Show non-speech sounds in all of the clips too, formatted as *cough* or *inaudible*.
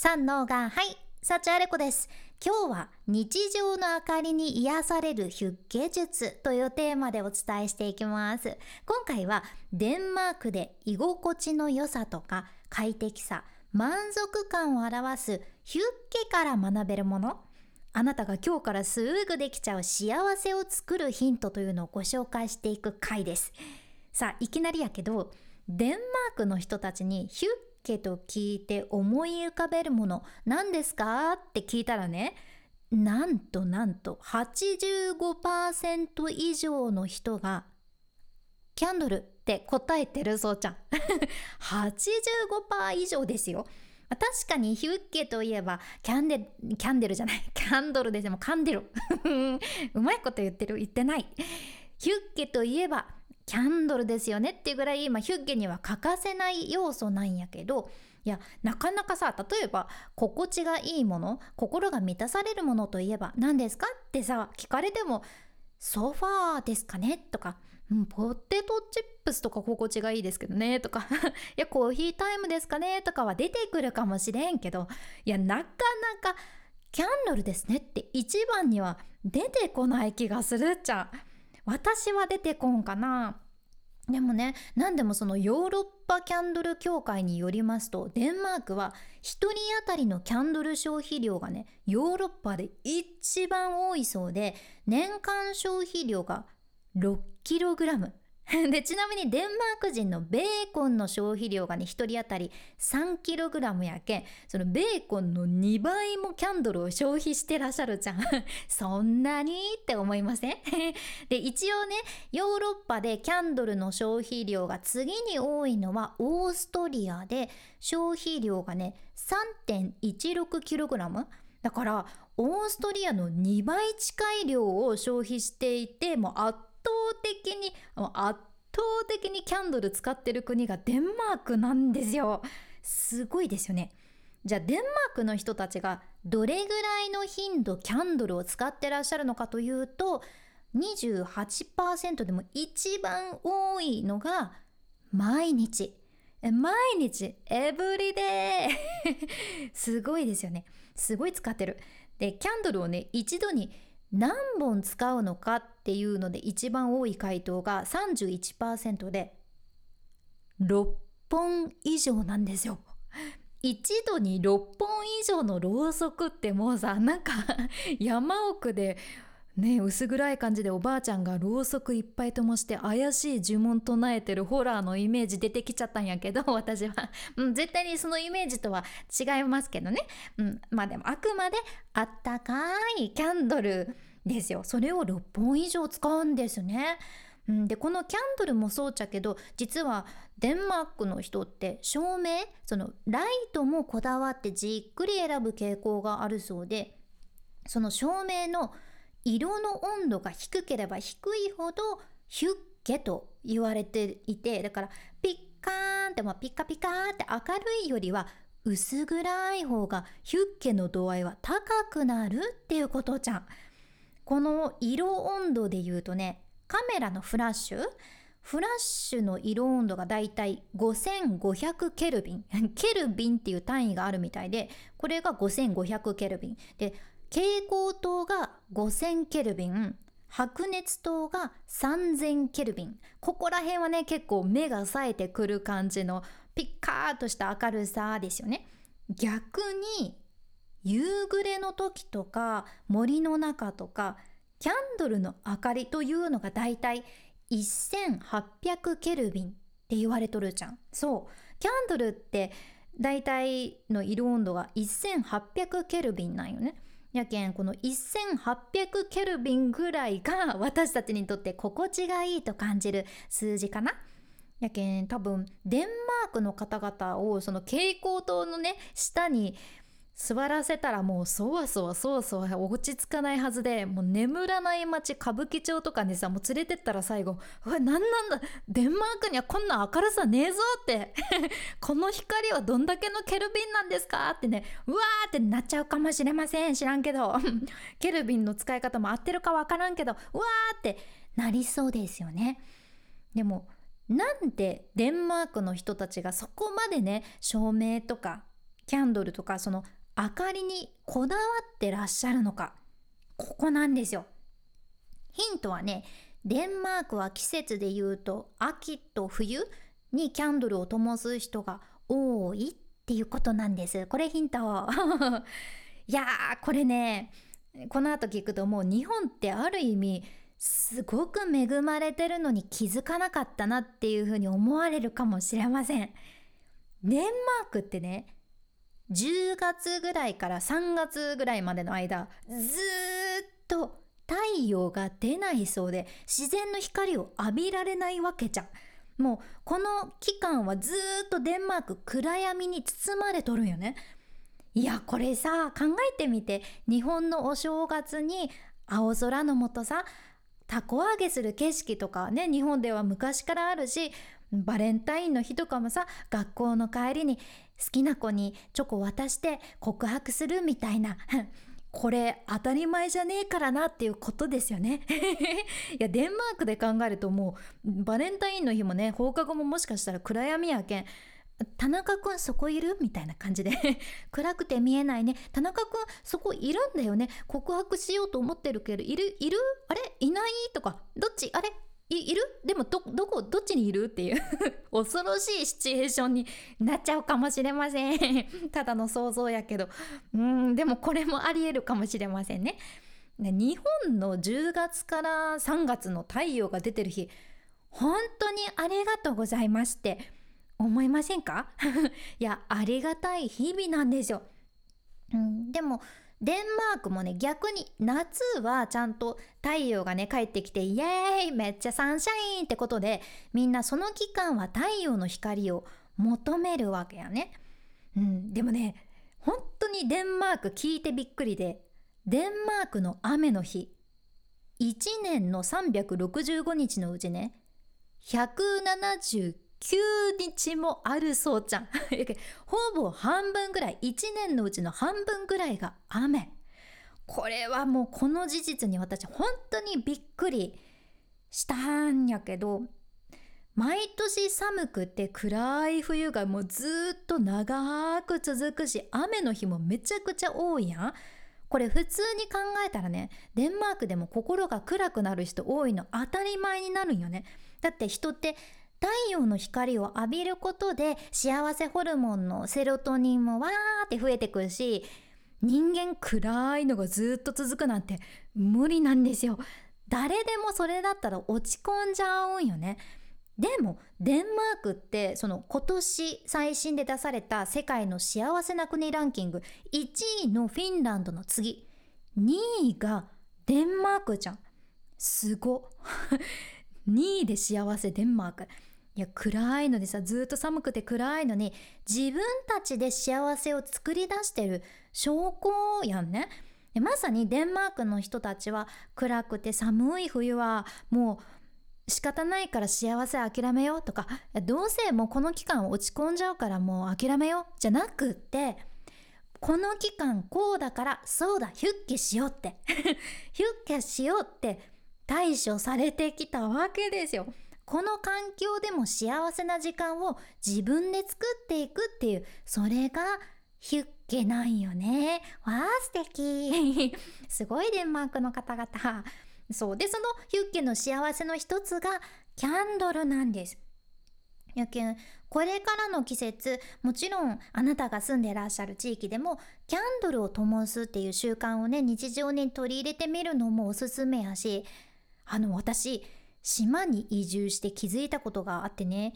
三能がはい幸あれ子です。今日は日常の明かりに癒されるヒュッゲ術というテーマでお伝えしていきます。今回はデンマークで居心地の良さとか快適さ満足感を表すヒュッゲから学べるもの。あなたが今日からすぐできちゃう幸せを作るヒントというのをご紹介していく回です。さあいきなりやけどデンマークの人たちにヒュッけと聞いて思い浮かべるもの何ですか？って聞いたらねなんとなんと85%以上の人がキャンドルって答えてるそうちゃん。*laughs* 85%以上ですよ。確かにヒュッケといえばキャンデルキャンデルじゃない。*laughs* キャンドルですもカンデル。*laughs* うまいこと言ってる。言ってない。ヒュッケといえばキャンドルですよねっていうぐらい、まあ、ヒュッゲには欠かせない要素なんやけどいやなかなかさ例えば心地がいいもの心が満たされるものといえば何ですかってさ聞かれてもソファーですかねとか、うん、ポテトチップスとか心地がいいですけどねとか *laughs* いやコーヒータイムですかねとかは出てくるかもしれんけどいやなかなかキャンドルですねって一番には出てこない気がするっちゃ私は出てこんかな。でもね何でもそのヨーロッパキャンドル協会によりますとデンマークは1人当たりのキャンドル消費量がねヨーロッパで一番多いそうで年間消費量が 6kg *laughs* でちなみにデンマーク人のベーコンの消費量がね1人当たり 3kg やけんそのベーコンの2倍もキャンドルを消費してらっしゃるじゃん。*laughs* そんなに？って思いません？*laughs* で一応ねヨーロッパでキャンドルの消費量が次に多いのはオーストリアで消費量がね 3.16kg だからオーストリアの2倍近い量を消費していてもう圧的に圧倒的にキャンドル使ってる国がデンマークなんですよ。すごいですよね。じゃあデンマークの人たちがどれぐらいの頻度キャンドルを使ってらっしゃるのかというと28%でも一番多いのが毎日。毎日エブリデイ。*laughs* すごいですよね。すごい使ってる。でキャンドルをね一度に何本使うのかっていうので一番多い回答が31%で6本以上なんですよ。一度に6本以上のろうそくってもうさなんか山奥でね薄暗い感じでおばあちゃんがろうそくいっぱい灯して怪しい呪文唱えてるホラーのイメージ出てきちゃったんやけど *laughs* 私は、うん、絶対にそのイメージとは違いますけどね、うん、まあでもあくまであったかいキャンドルですよ。それを6本以上使うんですね。うん、でこのキャンドルもそうちゃけど実はデンマークの人って照明そのライトもこだわってじっくり選ぶ傾向があるそうでその照明の色の温度が低ければ低いほどヒュッゲと言われていてだからピッカーンってもピカピカーって明るいよりは薄暗い方がヒュッゲの度合いは高くなるっていうことじゃん。この色温度で言うとねカメラのフラッシュ？フラッシュの色温度がだいたい5500ケルビン。*laughs* ケルビンっていう単位があるみたいでこれが5500ケルビン。で蛍光灯が5000ケルビン白熱灯が3000ケルビン。ここら辺はね結構目が冴えてくる感じのピッカーとした明るさですよね。逆に夕暮れの時とか森の中とかキャンドルの明かりというのがだいたい1800ケルビンって言われとるじゃん。そう。キャンドルってだいたいの色温度が1800ケルビンなんよね。やけんこの1800ケルビンぐらいが私たちにとって心地がいいと感じる数字かな。やけん多分デンマークの方々をその蛍光灯のね下に座らせたらもうそわそわそわそわ落ち着かないはずでもう眠らない街歌舞伎町とかにさもう連れてったら最後「うわ何なんだデンマークにはこんな明るさねえぞ」って。*laughs* この光はどんだけのケルビンなんですかってねうわーってなっちゃうかもしれません知らんけど。*laughs* ケルビンの使い方も合ってるかわからんけどうわーってなりそうですよね。でもなんでデンマークの人たちがそこまでね照明とかキャンドルとかその明かりにこだわってらっしゃるのか。ここなんですよ。ヒントはねデンマークは季節で言うと秋と冬にキャンドルを灯す人が多いっていうことなんです。これヒント。*laughs* いやーこれねこの後聞くともう日本ってある意味すごく恵まれてるのに気づかなかったなっていうふうに思われるかもしれません。デンマークってね10月ぐらいから3月ぐらいまでの間ずっと太陽が出ないそうで自然の光を浴びられないわけじゃん。もうこの期間はずっとデンマーク暗闇に包まれとるんよね。いやこれさ考えてみて。日本のお正月に青空のもとさたこ揚げする景色とかね日本では昔からあるしバレンタインの日とかもさ学校の帰りに好きな子にチョコ渡して告白するみたいな。*laughs* これ当たり前じゃねえからなっていうことですよね。*laughs* いやデンマークで考えるともうバレンタインの日もね放課後ももしかしたら暗闇やけん田中くんそこいる？みたいな感じで。*laughs* 暗くて見えないね田中くんそこいるんだよね告白しようと思ってるけどいるいるあれいない？とかどっちあれ？いる？でもどどこどっちにいるっていう。*laughs* 恐ろしいシチュエーションになっちゃうかもしれません。*laughs* ただの想像やけど。うんでもこれもありえるかもしれませんね。日本の10月から3月の太陽が出てる日本当にありがとうございますって。思いませんか？*laughs* いやありがたい日々なんですよ、うん、でもデンマークもね逆に夏はちゃんと太陽がね帰ってきてイエーイめっちゃサンシャインってことでみんなその期間は太陽の光を求めるわけやね。うん、でもね本当にデンマーク聞いてびっくりでデンマークの雨の日1年の365日のうちね179 9日もあるそうちゃん。*laughs* ほぼ半分ぐらい1年のうちの半分ぐらいが雨。これはもうこの事実に私本当にびっくりしたんやけど毎年寒くて暗い冬がもうずっと長く続くし雨の日もめちゃくちゃ多いやん。これ普通に考えたらねデンマークでも心が暗くなる人多いの当たり前になるんよね。だって人って太陽の光を浴びることで幸せホルモンのセロトニンもわーって増えてくるし人間暗いのがずっと続くなんて無理なんですよ。誰でもそれだったら落ち込んじゃうんよね。でもデンマークってその今年最新で出された世界の幸せな国ランキング1位のフィンランドの次。2位がデンマークじゃん。すご。*laughs* 2位で幸せデンマーク。いや暗いのでさずっと寒くて暗いのに自分たちで幸せを作り出してる証拠やんねでまさにデンマークの人たちは暗くて寒い冬はもう仕方ないから幸せ諦めようとかどうせもうこの期間落ち込んじゃうからもう諦めようじゃなくってこの期間こうだからそうだヒュッケしようって *laughs* ヒュッケしようって対処されてきたわけですよ。この環境でも幸せな時間を自分で作っていくっていうそれがヒュッケなんよね。わあ素敵 *laughs* すごいデンマークの方々。そうでそのヒュッケの幸せの一つがキャンドルなんです。やけんこれからの季節もちろんあなたが住んでらっしゃる地域でもキャンドルを灯すっていう習慣をね日常に取り入れてみるのもおすすめやしあの私島に移住して気づいたことがあってね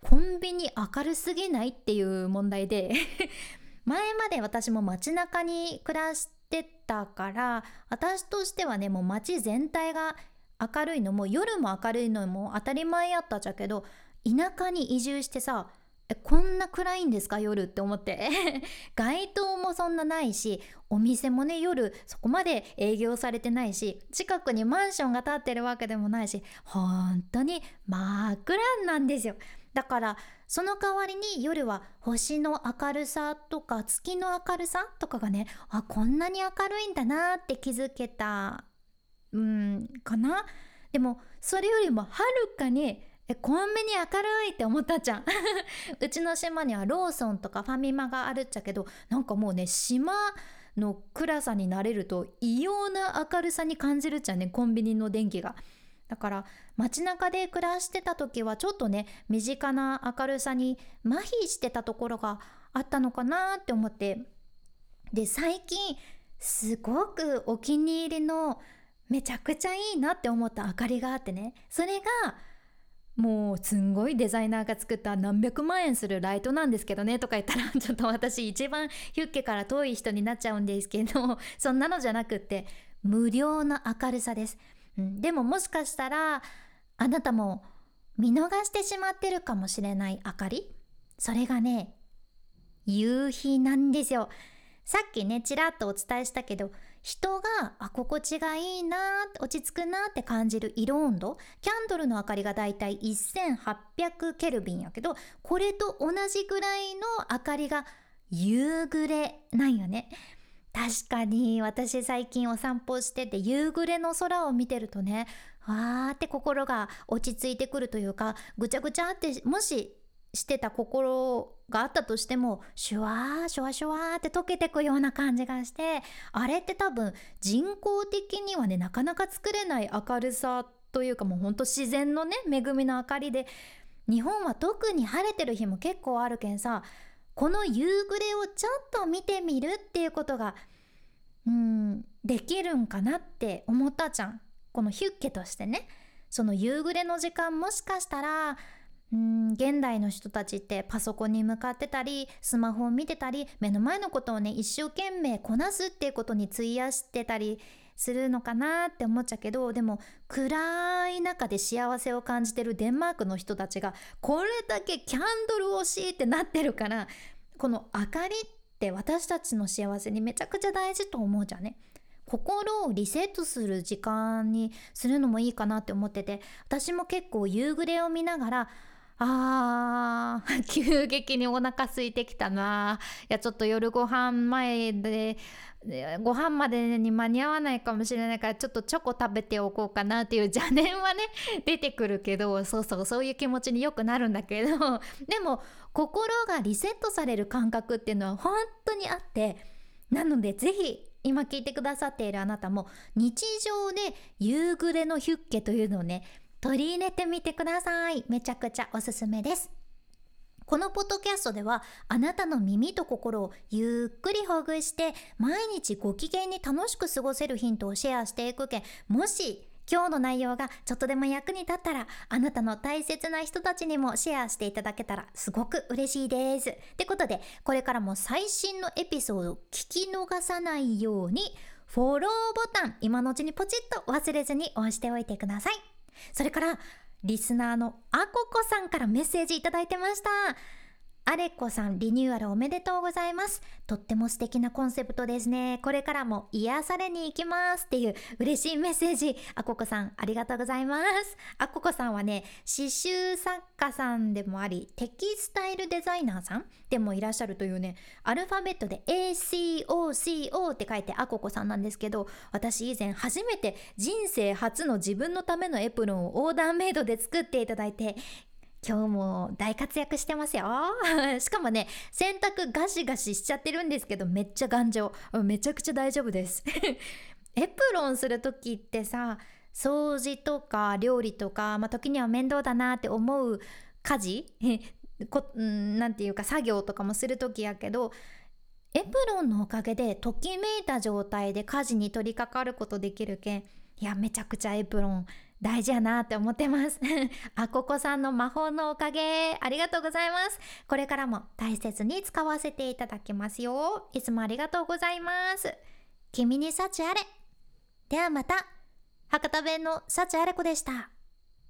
コンビニ明るすぎないっていう問題で *laughs* 前まで私も街中に暮らしてたから私としてはねもう街全体が明るいのも夜も明るいのも当たり前やったじゃけど田舎に移住してさえこんな暗いんですか？夜って思って。*laughs* 街灯もそんなないしお店もね夜そこまで営業されてないし近くにマンションが建ってるわけでもないし本当に真っ暗なんですよ。だからその代わりに夜は星の明るさとか月の明るさとかがねあこんなに明るいんだなって気づけたうんかな。でもそれよりもはるかにえコンビニ明るいって思ったじゃん。*laughs* うちの島にはローソンとかファミマがあるっちゃけどなんかもうね島の暗さになれると異様な明るさに感じるっちゃねコンビニの電気が。だから街中で暮らしてた時はちょっとね身近な明るさに麻痺してたところがあったのかなって思って。で最近すごくお気に入りのめちゃくちゃいいなって思った明かりがあってね。それがもうすんごいデザイナーが作った何百万円するライトなんですけどねとか言ったら *laughs* ちょっと私一番ヒュッケから遠い人になっちゃうんですけど *laughs* そんなのじゃなくって無料の明るさです、うん、でももしかしたらあなたも見逃してしまってるかもしれない明かり？それがね夕日なんですよ。さっきねちらっとお伝えしたけど人があ心地がいいな落ち着くなって感じる色温度キャンドルの明かりがだいたい1800ケルビンやけどこれと同じぐらいの明かりが夕暮れなんよね。確かに私最近お散歩してて夕暮れの空を見てるとねわーって心が落ち着いてくるというかぐちゃぐちゃってもししてた心があったとしてもシュワーシュワシュワーって溶けてくような感じがしてあれって多分人工的にはねなかなか作れない明るさというかもうほんと自然のね恵みの明かりで日本は特に晴れてる日も結構あるけんさこの夕暮れをちょっと見てみるっていうことがうんできるんかなって思ったじゃん。このヒュッケとしてね。その夕暮れの時間もしかしたらうん現代の人たちってパソコンに向かってたりスマホを見てたり目の前のことをね一生懸命こなすっていうことに費やしてたりするのかなって思っちゃうけどでも暗い中で幸せを感じてるデンマークの人たちがこれだけキャンドル推しってなってるからこの明かりって私たちの幸せにめちゃくちゃ大事と思うじゃんね。心をリセットする時間にするのもいいかなって思ってて私も結構夕暮れを見ながらあー *laughs* 急激にお腹空いてきたな。いやちょっと夜ご飯前でご飯までに間に合わないかもしれないからちょっとチョコ食べておこうかなっていう *laughs* 邪念はね出てくるけどそうそうそういう気持ちによくなるんだけど。*laughs* でも心がリセットされる感覚っていうのは本当にあってなので是非今聞いてくださっているあなたも日常で夕暮れのヒュッケというのをね取り入れてみてくださいめちゃくちゃおすすめですこのポッドキャストではあなたの耳と心をゆっくりほぐして毎日ご機嫌に楽しく過ごせるヒントをシェアしていくけんもし今日の内容がちょっとでも役に立ったらあなたの大切な人たちにもシェアしていただけたらすごく嬉しいです。ってことでこれからも最新のエピソードを聞き逃さないようにフォローボタン今のうちにポチッと忘れずに押しておいてください。それからリスナーのあここさんからメッセージいただいてました。アレッコさんリニューアルおめでとうございます。とっても素敵なコンセプトですね。これからも癒されに行きますっていう嬉しいメッセージ。あここさんありがとうございます。あここさんはね、刺繍作家さんでもあり、テキスタイルデザイナーさんでもいらっしゃるというね、アルファベットで ACOCO って書いてあここさんなんですけど、私以前初めて人生初の自分のためのエプロンをオーダーメイドで作っていただいて、今日も大活躍してますよ。*laughs* しかもね洗濯ガシガシしちゃってるんですけどめっちゃ頑丈。めちゃくちゃ大丈夫です。*laughs* エプロンする時ってさ掃除とか料理とか、まあ、時には面倒だなって思う家事？*laughs* こなんていうか作業とかもする時やけどエプロンのおかげでときめいた状態で家事に取り掛かることできるけんいやめちゃくちゃエプロン大事やなって思ってます。*laughs* あここさんの魔法のおかげありがとうございます。これからも大切に使わせていただきますよ。いつもありがとうございます。君に幸あれ。ではまた。博多弁の幸あれ子でした。